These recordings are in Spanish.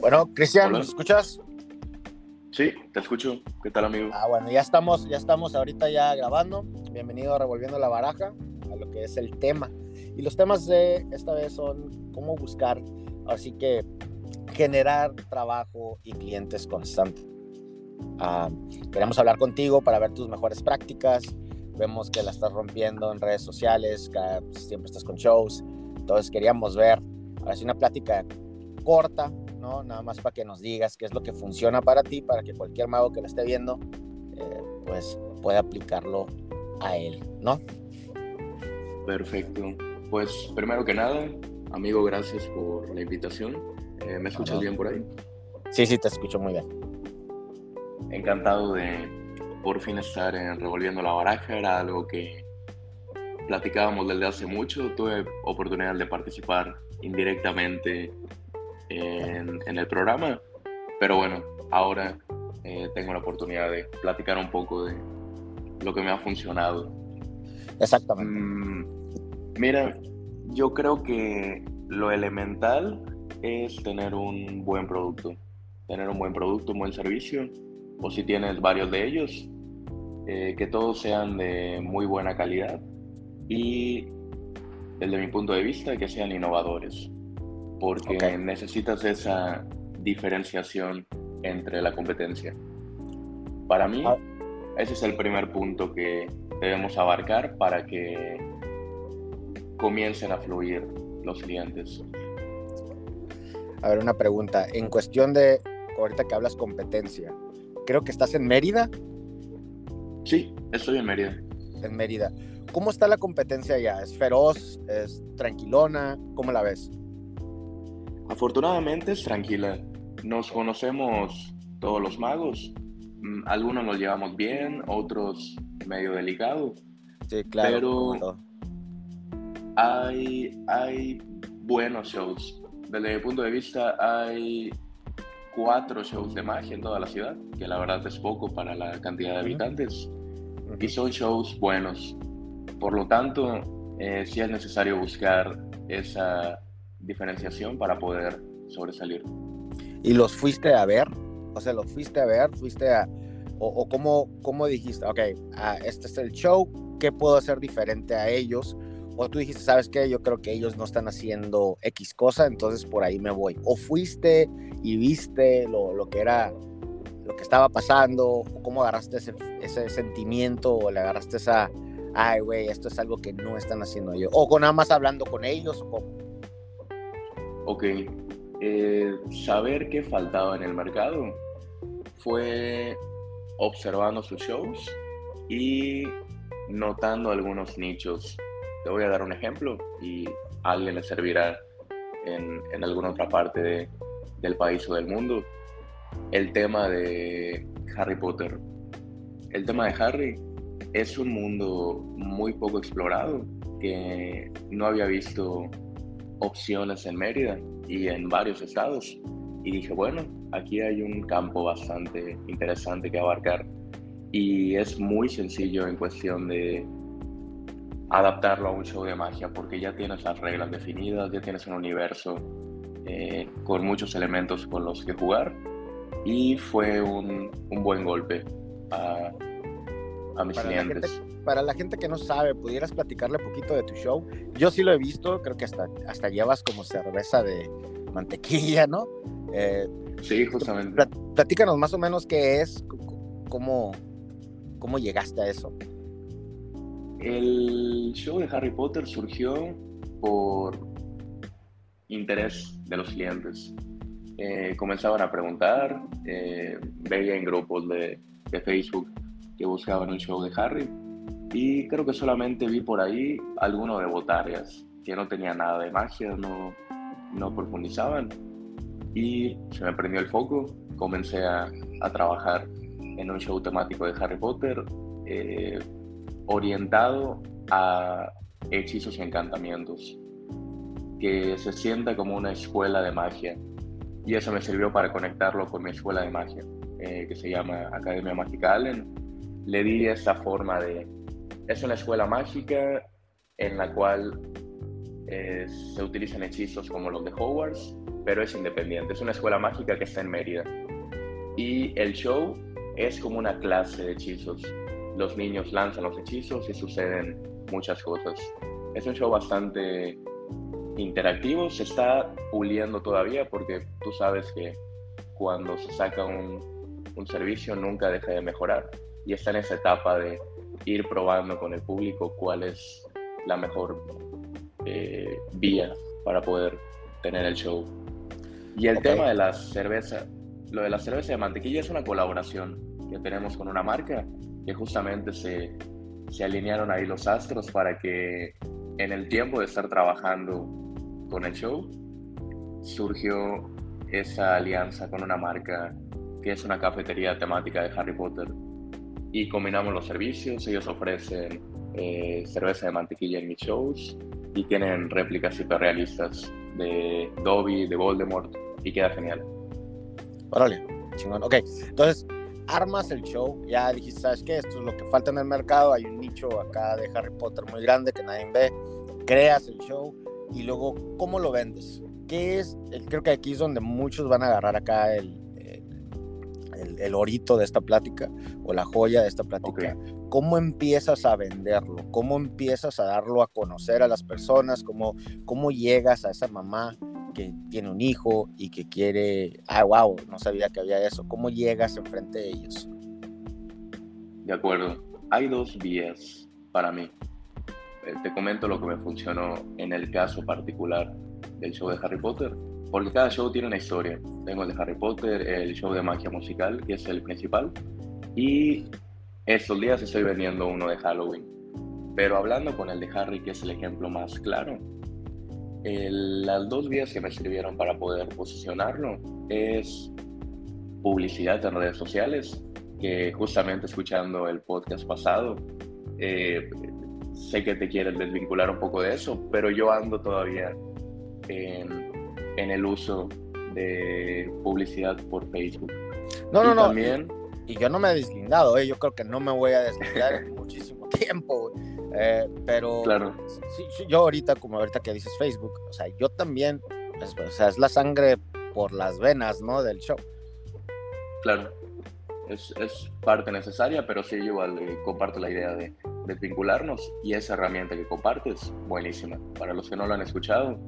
Bueno, Cristian, ¿me escuchas? Sí, te escucho. ¿Qué tal, amigo? Ah, bueno, ya estamos, ya estamos ahorita ya grabando. Bienvenido a Revolviendo la Baraja, a lo que es el tema. Y los temas de esta vez son cómo buscar, así que generar trabajo y clientes constantes. Ah, queremos hablar contigo para ver tus mejores prácticas. Vemos que la estás rompiendo en redes sociales, que siempre estás con shows. Entonces queríamos ver, ahora sí, una plática corta, ¿no? Nada más para que nos digas qué es lo que funciona para ti, para que cualquier mago que la esté viendo, eh, pues pueda aplicarlo a él, ¿no? Perfecto. Pues primero que nada, amigo, gracias por la invitación. Eh, ¿Me escuchas bien por ahí? Sí, sí, te escucho muy bien. Encantado de por fin estar en Revolviendo la Baraja. Era algo que platicábamos desde hace mucho. Tuve oportunidad de participar indirectamente en, el programa. Pero bueno, ahora eh, tengo la oportunidad de platicar un poco de lo que me ha funcionado. Exactamente. Mm, mira, yo creo que lo elemental es tener un buen producto. Tener un buen producto, un buen servicio. O si tienes varios de ellos, eh, que todos sean de muy buena calidad. Y desde mi punto de vista, que sean innovadores porque necesitas esa diferenciación entre la competencia. Para mí, ah. ese es el primer punto que debemos abarcar para que comiencen a fluir los clientes. A ver, una pregunta. En cuestión de, ahorita que hablas competencia, creo que estás en Mérida. Sí, estoy en Mérida. En Mérida. ¿Cómo está la competencia allá? ¿Es feroz? ¿Es tranquilona? ¿Cómo la ves? Afortunadamente es tranquila. Nos conocemos todos los magos. Mm, algunos nos llevamos bien, otros medio delicado. Sí, claro. Pero hay, hay buenos shows. Desde mi punto de vista, hay cuatro shows de magia en toda la ciudad, que la verdad es poco para la cantidad de habitantes. Y son shows buenos. Por lo tanto, eh, sí es necesario buscar esa diferenciación para poder sobresalir. ¿Y los fuiste a ver? O sea, ¿los fuiste a ver? ¿Fuiste a... o, cómo, cómo, dijiste, ok, ah, este es el show, ¿qué puedo hacer diferente a ellos? O tú dijiste, ¿sabes qué? Yo creo que ellos no están haciendo X cosa, entonces por ahí me voy. O fuiste y viste lo, lo que era, lo que estaba pasando, o cómo agarraste ese, ese sentimiento, o le agarraste esa, ay, güey, esto es algo que no están haciendo ellos. O con nada más hablando con ellos, o cómo ok, eh, saber qué faltaba en el mercado fue observando sus shows y notando algunos nichos. Te voy a dar un ejemplo y a alguien le servirá en, alguna otra parte del país o del mundo. El tema de Harry Potter. El tema de Harry es un mundo muy poco explorado que no había visto opciones en Mérida y en varios estados. Y dije, bueno, aquí hay un campo bastante interesante que abarcar. Y es muy sencillo en cuestión de adaptarlo a un show de magia, porque ya tienes las reglas definidas, ya tienes un universo eh, con muchos elementos con los que jugar. Y fue un, un buen golpe a, a mis clientes para la gente que no sabe, pudieras platicarle un poquito de tu show. Yo sí lo he visto, creo que hasta, hasta llevas como cerveza de mantequilla, ¿no? Eh, sí, justamente. Platícanos más o menos qué es, cómo, cómo llegaste a eso. El show de Harry Potter surgió por interés de los clientes. Eh, comenzaban a preguntar, eh, veía en grupos de, de Facebook que buscaban un show de Harry y creo que solamente vi por ahí alguno de botarias, que no tenía nada de magia, no, no profundizaban. Y se me prendió el foco, comencé a, a trabajar en un show temático de Harry Potter, eh, orientado a hechizos y encantamientos, que se sienta como una escuela de magia. Y eso me sirvió para conectarlo con mi escuela de magia, eh, que se llama Academia Mágica Allen. Le di esa forma de, es una escuela mágica en la cual se utilizan hechizos como los de Hogwarts, pero es independiente. Es una escuela mágica que está en Mérida. Y el show es como una clase de hechizos. Los niños lanzan los hechizos y suceden muchas cosas. Es un show bastante interactivo, se está puliendo todavía porque tú sabes que cuando se saca un, un servicio nunca deja de mejorar y está en esa etapa de ir probando con el público cuál es la mejor eh, vía para poder tener el show. Y el tema de la cerveza, lo de la cerveza de mantequilla es una colaboración que tenemos con una marca que justamente se, se alinearon ahí los astros para que en el tiempo de estar trabajando con el show surgió esa alianza con una marca que es una cafetería temática de Harry Potter y combinamos los servicios. Ellos ofrecen eh, cerveza de mantequilla en mis shows y tienen réplicas hiperrealistas de Dobby, de Voldemort y queda genial. Órale, chingón. Ok, entonces armas el show, ya dijiste, ¿sabes qué? Esto es lo que falta en el mercado, hay un nicho acá de Harry Potter muy grande que nadie ve, creas el show y luego, ¿cómo lo vendes? ¿Qué es? Creo que aquí es donde muchos van a agarrar acá el, el, orito de esta plática o la joya de esta plática. ¿Cómo empiezas a venderlo? ¿Cómo empiezas a darlo a conocer a las personas? ¿Cómo, cómo llegas a esa mamá que tiene un hijo y que quiere, ah, wow, no sabía que había eso? ¿Cómo llegas enfrente de ellos? De acuerdo. Hay dos vías para mí. Eh, te comento lo que me funcionó en el caso particular del show de Harry Potter porque cada show tiene una historia. Tengo el de Harry Potter, el show de magia musical, que es el principal, y estos días estoy vendiendo uno de Halloween. Pero hablando con el de Harry, que es el ejemplo más claro, las dos vías que me sirvieron para poder posicionarlo es publicidad en redes sociales, que justamente escuchando el podcast pasado, eh, sé que te quieres desvincular un poco de eso, pero yo ando todavía en en el uso de publicidad por Facebook. No, no, no. También... Y, yo no me he deslindado, ¿eh? yo creo que no me voy a deslindar en muchísimo tiempo. Eh, pero claro. yo ahorita, como ahorita que dices Facebook, o sea, yo también, es, o sea, es la sangre por las venas, ¿no? Del show. Claro, es, es parte necesaria, pero sí, igual eh, comparto la idea de, de vincularnos y esa herramienta que compartes, buenísima. Para los que no lo han escuchado,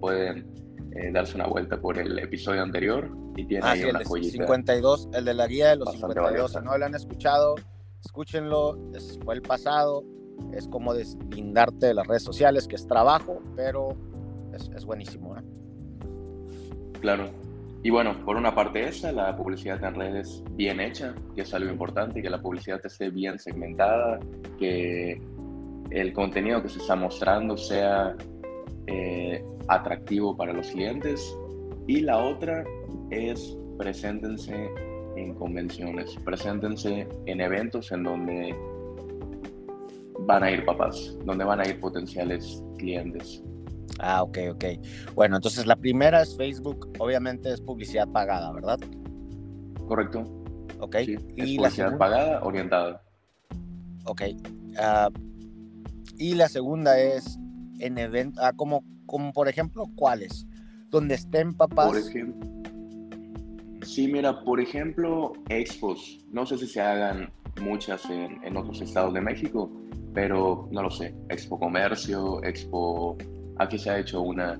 pueden eh, darse una vuelta por el episodio anterior y tiene ah, ahí una el 52, el de la guía de los 52. Si no lo han escuchado, escúchenlo. fue el pasado. Es como deslindarte de las redes sociales, que es trabajo, pero es, buenísimo. ¿eh? Claro. Y bueno, por una parte esa, la publicidad en redes bien hecha, que es algo importante, que la publicidad esté bien segmentada, que el contenido que se está mostrando sea eh, atractivo para los clientes. Y la otra es preséntense en convenciones, preséntense en eventos en donde van a ir papás, donde van a ir potenciales clientes. Ah, ok, ok. Bueno, entonces la primera es Facebook, obviamente es publicidad pagada, ¿verdad? Correcto. Ok. y publicidad pagada, orientada. Ok. Ah, y la segunda es en eventos, ah, como, como por ejemplo, ¿cuáles? Donde estén papás. Por ejemplo. Sí, mira, por ejemplo, expos. No sé si se hagan muchas en, en otros estados de México, pero no lo sé. Expo Comercio, Expo. Aquí se ha hecho una.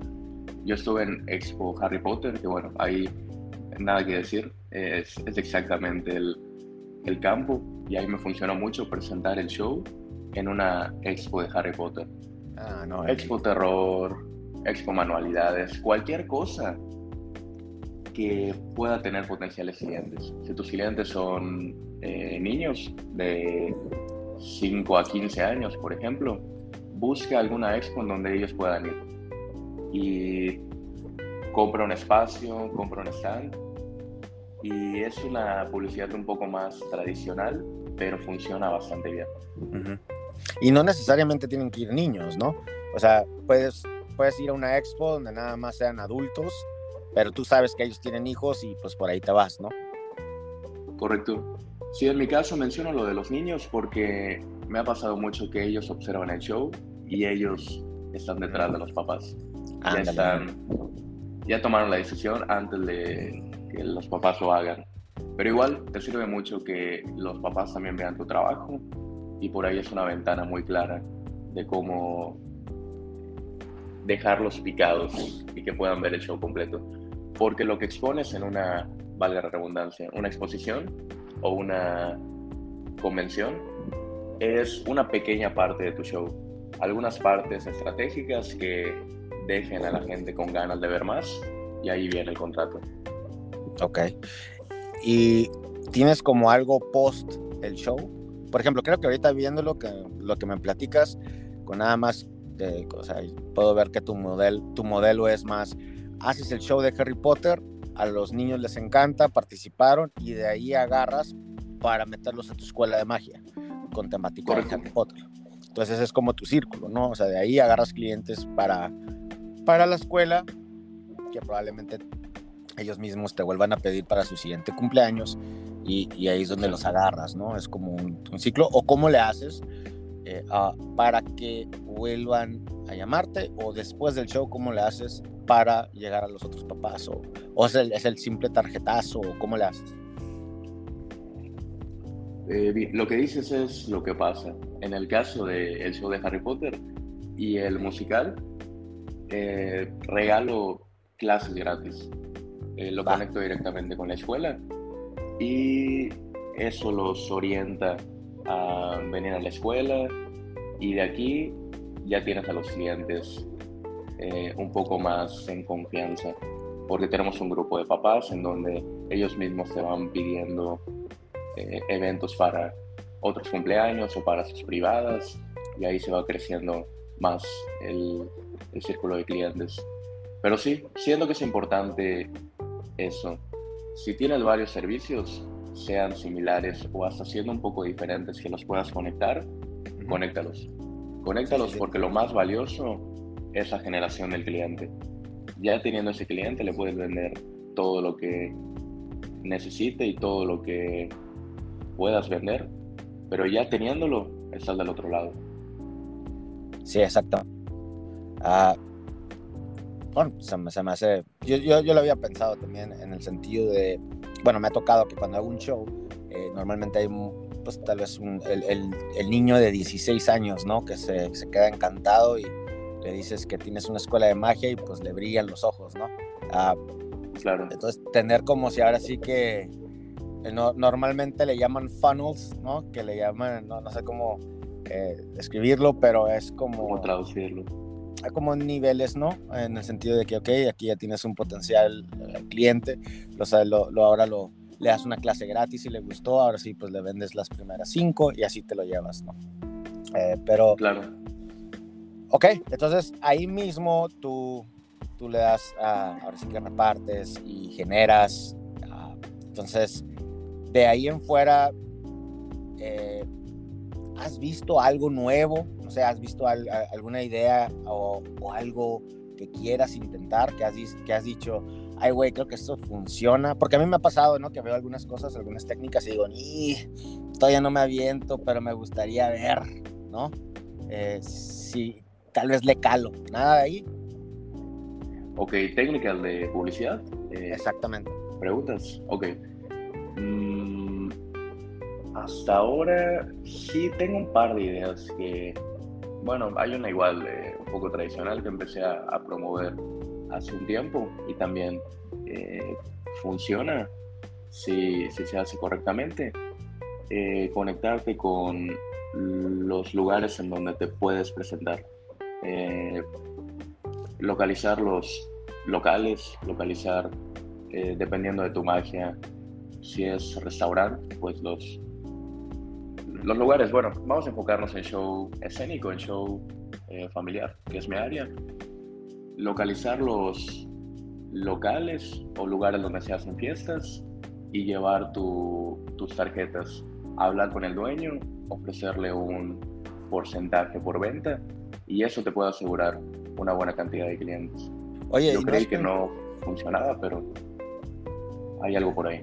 Yo estuve en Expo Harry Potter, que bueno, ahí nada que decir. Es, es exactamente el, el campo y ahí me funcionó mucho presentar el show en una expo de Harry Potter. Ah, no, expo terror, expo manualidades, cualquier cosa que pueda tener potenciales clientes. Si tus clientes son eh, niños de 5 a 15 años, por ejemplo, busca alguna expo en donde ellos puedan ir. Y compra un espacio, compra un stand. Y es una publicidad un poco más tradicional, pero funciona bastante bien. Y no necesariamente tienen que ir niños, ¿no? O sea, puedes, puedes ir a una expo donde nada más sean adultos, pero tú sabes que ellos tienen hijos y pues por ahí te vas, ¿no? Correcto. Sí, en mi caso menciono lo de los niños porque me ha pasado mucho que ellos observan el show y ellos están detrás de los papás. Ya, están, ya tomaron la decisión antes de que los papás lo hagan. Pero igual te sirve mucho que los papás también vean tu trabajo y por ahí es una ventana muy clara de cómo dejarlos picados y que puedan ver el show completo. Porque lo que expones en una, valga la redundancia, una exposición o una convención es una pequeña parte de tu show. Algunas partes estratégicas que dejen a la gente con ganas de ver más y ahí viene el contrato. Ok. ¿Y tienes como algo post el show? Por ejemplo, creo que ahorita viendo lo que, lo que me platicas, con nada más, de, o sea, puedo ver que tu, model, tu modelo es más, haces el show de Harry Potter, a los niños les encanta, participaron y de ahí agarras para meterlos a tu escuela de magia con temática de Harry Potter. Entonces es como tu círculo, ¿no? O sea, de ahí agarras clientes para, para la escuela, que probablemente ellos mismos te vuelvan a pedir para su siguiente cumpleaños y, y ahí es donde los agarras, ¿no? Es como un, ciclo. ¿O cómo le haces eh, para que vuelvan a llamarte? ¿O después del show, cómo le haces para llegar a los otros papás? ¿O, o es, el, es, el, simple tarjetazo? ¿O cómo le haces? Eh, lo que dices es lo que pasa. En el caso del show de Harry Potter y el musical, eh, regalo clases gratis. Lo conecto directamente con la escuela y eso los orienta a venir a la escuela y de aquí ya tienes a los clientes eh, un poco más en confianza porque tenemos un grupo de papás en donde ellos mismos te van pidiendo eh, eventos para otros cumpleaños o para sus privadas y ahí se va creciendo más el, el círculo de clientes. Pero sí, siento que es importante eso. Si tienes varios servicios, sean similares o hasta siendo un poco diferentes que los puedas conectar, conéctalos. Conéctalos porque lo más valioso es la generación del cliente. Ya teniendo ese cliente le puedes vender todo lo que necesite y todo lo que puedas vender, pero ya teniéndolo, estás del otro lado. Sí, exacto. Ah, bueno, se me, se me hace, yo, yo, yo, lo había pensado también en el sentido de, bueno, me ha tocado que cuando hago un show, eh, normalmente hay, pues tal vez un, el, el, el, niño de 16 años, ¿no? Que se, se, queda encantado y le dices que tienes una escuela de magia y pues le brillan los ojos, ¿no? Ah, claro. Entonces, tener como si ahora sí que eh, no, normalmente le llaman funnels, ¿no? Que le llaman, no, no sé cómo eh, escribirlo, pero es como... ¿Cómo traducirlo? Como niveles, ¿no? En el sentido de que, ok, aquí ya tienes un potencial eh, cliente, lo, sabes, lo, lo, ahora lo, le das una clase gratis y le gustó, ahora sí, pues le vendes las primeras cinco y así te lo llevas, ¿no? Eh, pero... Claro. Ok, entonces ahí mismo tú, tú le das, uh, ahora sí que repartes y generas. Uh, entonces, de ahí en fuera, eh, ¿has visto algo nuevo? No sé, ¿has visto al, a, alguna idea o, o, algo que quieras intentar, que has, que has dicho, ay, güey, creo que esto funciona? Porque a mí me ha pasado, ¿no? Que veo algunas cosas, algunas técnicas y digo, ni, todavía no me aviento, pero me gustaría ver, ¿no? Eh, si tal vez le calo, nada de ahí. Ok, técnicas de publicidad. Eh, Exactamente. Preguntas, ok. Mm, hasta ahora sí tengo un par de ideas que, bueno, hay una igual un poco tradicional que empecé a, a, promover hace un tiempo y también eh, funciona si, si, se hace correctamente. Eh, conectarte con los lugares en donde te puedes presentar. Eh, localizar los locales, localizar, dependiendo de tu magia, si es restaurante, pues los, los lugares, bueno, vamos a enfocarnos en show escénico, en show eh, familiar, que es mi área. Localizar los locales o lugares donde se hacen fiestas y llevar tu, tus tarjetas. Hablar con el dueño, ofrecerle un porcentaje por venta y eso te puede asegurar una buena cantidad de clientes. Oye, yo creí que no funcionaba, pero hay algo por ahí.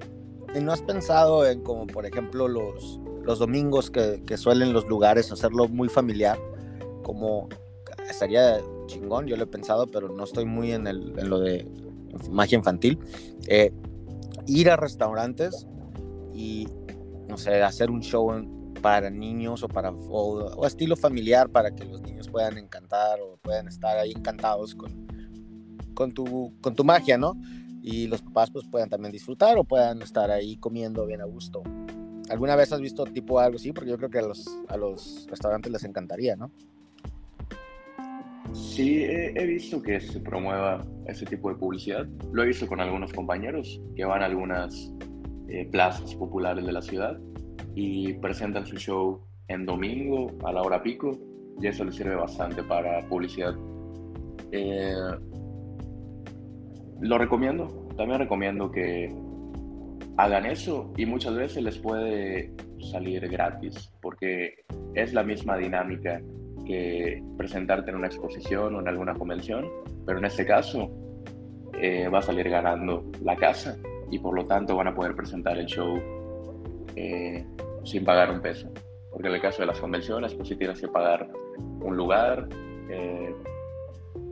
¿Y no has pensado en como por ejemplo los, los domingos que, suelen los lugares hacerlo muy familiar? Como estaría chingón, yo lo he pensado, pero no estoy muy en, el, en lo de magia infantil. Eh, ir a restaurantes y, no sé, hacer un show para niños o para o, estilo familiar para que los niños puedan encantar o puedan estar ahí encantados con, con, tu, con tu magia, ¿no? Y los papás pues puedan también disfrutar o puedan estar ahí comiendo bien a gusto. ¿Alguna vez has visto tipo algo así? Porque yo creo que a los, a los restaurantes les encantaría, ¿no? Sí, he, visto que se promueva ese tipo de publicidad. Lo he visto con algunos compañeros que van a algunas eh, plazas populares de la ciudad y presentan su show en domingo a la hora pico y eso les sirve bastante para publicidad. Eh, lo recomiendo, también recomiendo que hagan eso y muchas veces les puede salir gratis porque es la misma dinámica que presentarte en una exposición o en alguna convención, pero en este caso eh, va a salir ganando la casa y por lo tanto van a poder presentar el show eh, sin pagar un peso. Porque en el caso de las convenciones, pues sí tienes que pagar un lugar eh,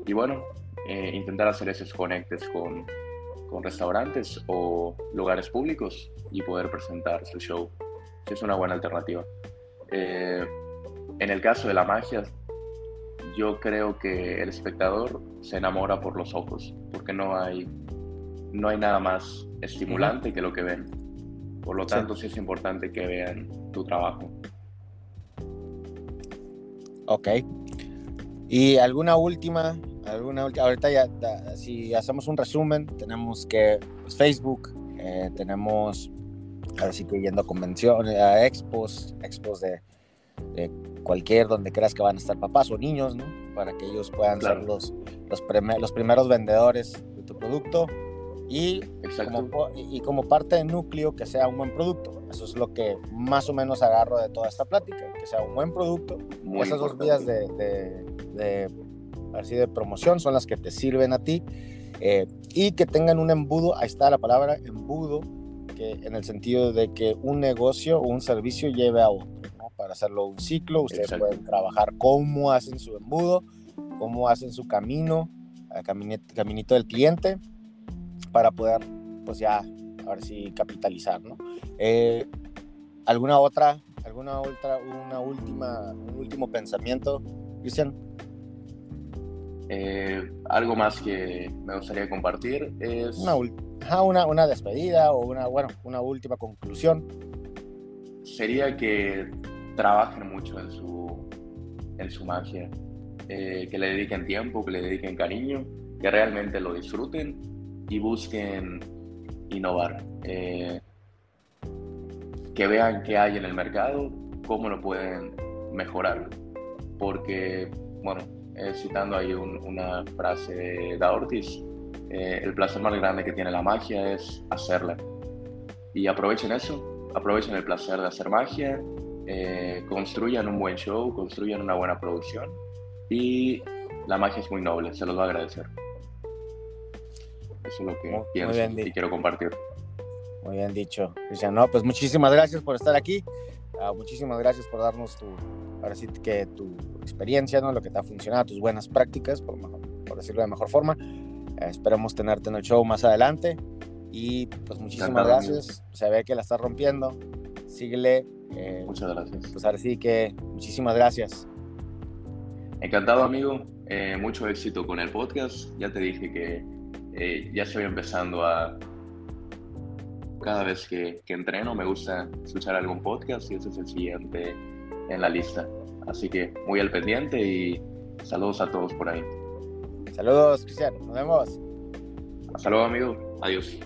y bueno, intentar hacer esos conectes con, con restaurantes o lugares públicos y poder presentar su show. Es una buena alternativa. Eh, en el caso de la magia, yo creo que el espectador se enamora por los ojos, porque no hay, no hay nada más estimulante que lo que ven. Por lo tanto, sí. es importante que vean tu trabajo. Ok. ¿Y alguna última alguna ahorita ya, si hacemos un resumen, tenemos que pues, Facebook, eh, tenemos así que yendo a convenciones, a expos, expos de, cualquier donde creas que van a estar papás o niños, ¿no? Para que ellos puedan ser los, los, los, primeros vendedores de tu producto y como, y como parte del núcleo que sea un buen producto. Eso es lo que más o menos agarro de toda esta plática, que sea un buen producto. Esas dos vías de, de así de promoción son las que te sirven a ti eh, y que tengan un embudo, ahí está la palabra embudo, que en el sentido de que un negocio o un servicio lleve a otro, ¿no? Para hacerlo un ciclo, ustedes pueden trabajar cómo hacen su embudo, cómo hacen su camino, el caminito del cliente, para poder, pues ya, a ver si capitalizar, ¿no? Eh, ¿Alguna otra, alguna otra, una última, un último pensamiento, Cristian? Eh, algo más que me gustaría compartir es... Una, una, despedida o una, bueno, una última conclusión. Sería que trabajen mucho en su, en su magia, eh, que le dediquen tiempo, que le dediquen cariño, que realmente lo disfruten y busquen innovar. Eh, que vean qué hay en el mercado, cómo lo pueden mejorar. Porque, bueno, eh, citando ahí una frase de Da Ortiz, eh, el placer más grande que tiene la magia es hacerla. Y aprovechen eso, aprovechen el placer de hacer magia, eh, construyan un buen show, construyan una buena producción y la magia es muy noble, se los va a agradecer. Eso es lo que pienso y quiero compartir. Muy bien dicho, Cristian. No, pues muchísimas gracias por estar aquí. Ah, muchísimas gracias por darnos tu, ahora sí que tu experiencia, ¿no? Lo que te ha funcionado, tus buenas prácticas, por, por decirlo de mejor forma. Eh, esperemos tenerte en el show más adelante. Y pues muchísimas gracias. Se ve que la estás rompiendo. Síguele. Eh, Muchas gracias. Pues ahora sí que muchísimas gracias. Encantado, amigo. Eh, mucho éxito con el podcast. Ya te dije que ya estoy empezando a. Cada vez que, que entreno me gusta escuchar algún podcast y ese es el siguiente en la lista. Así que muy al pendiente y saludos a todos por ahí. Saludos, Cristian. Nos vemos. Hasta luego, amigo. Adiós.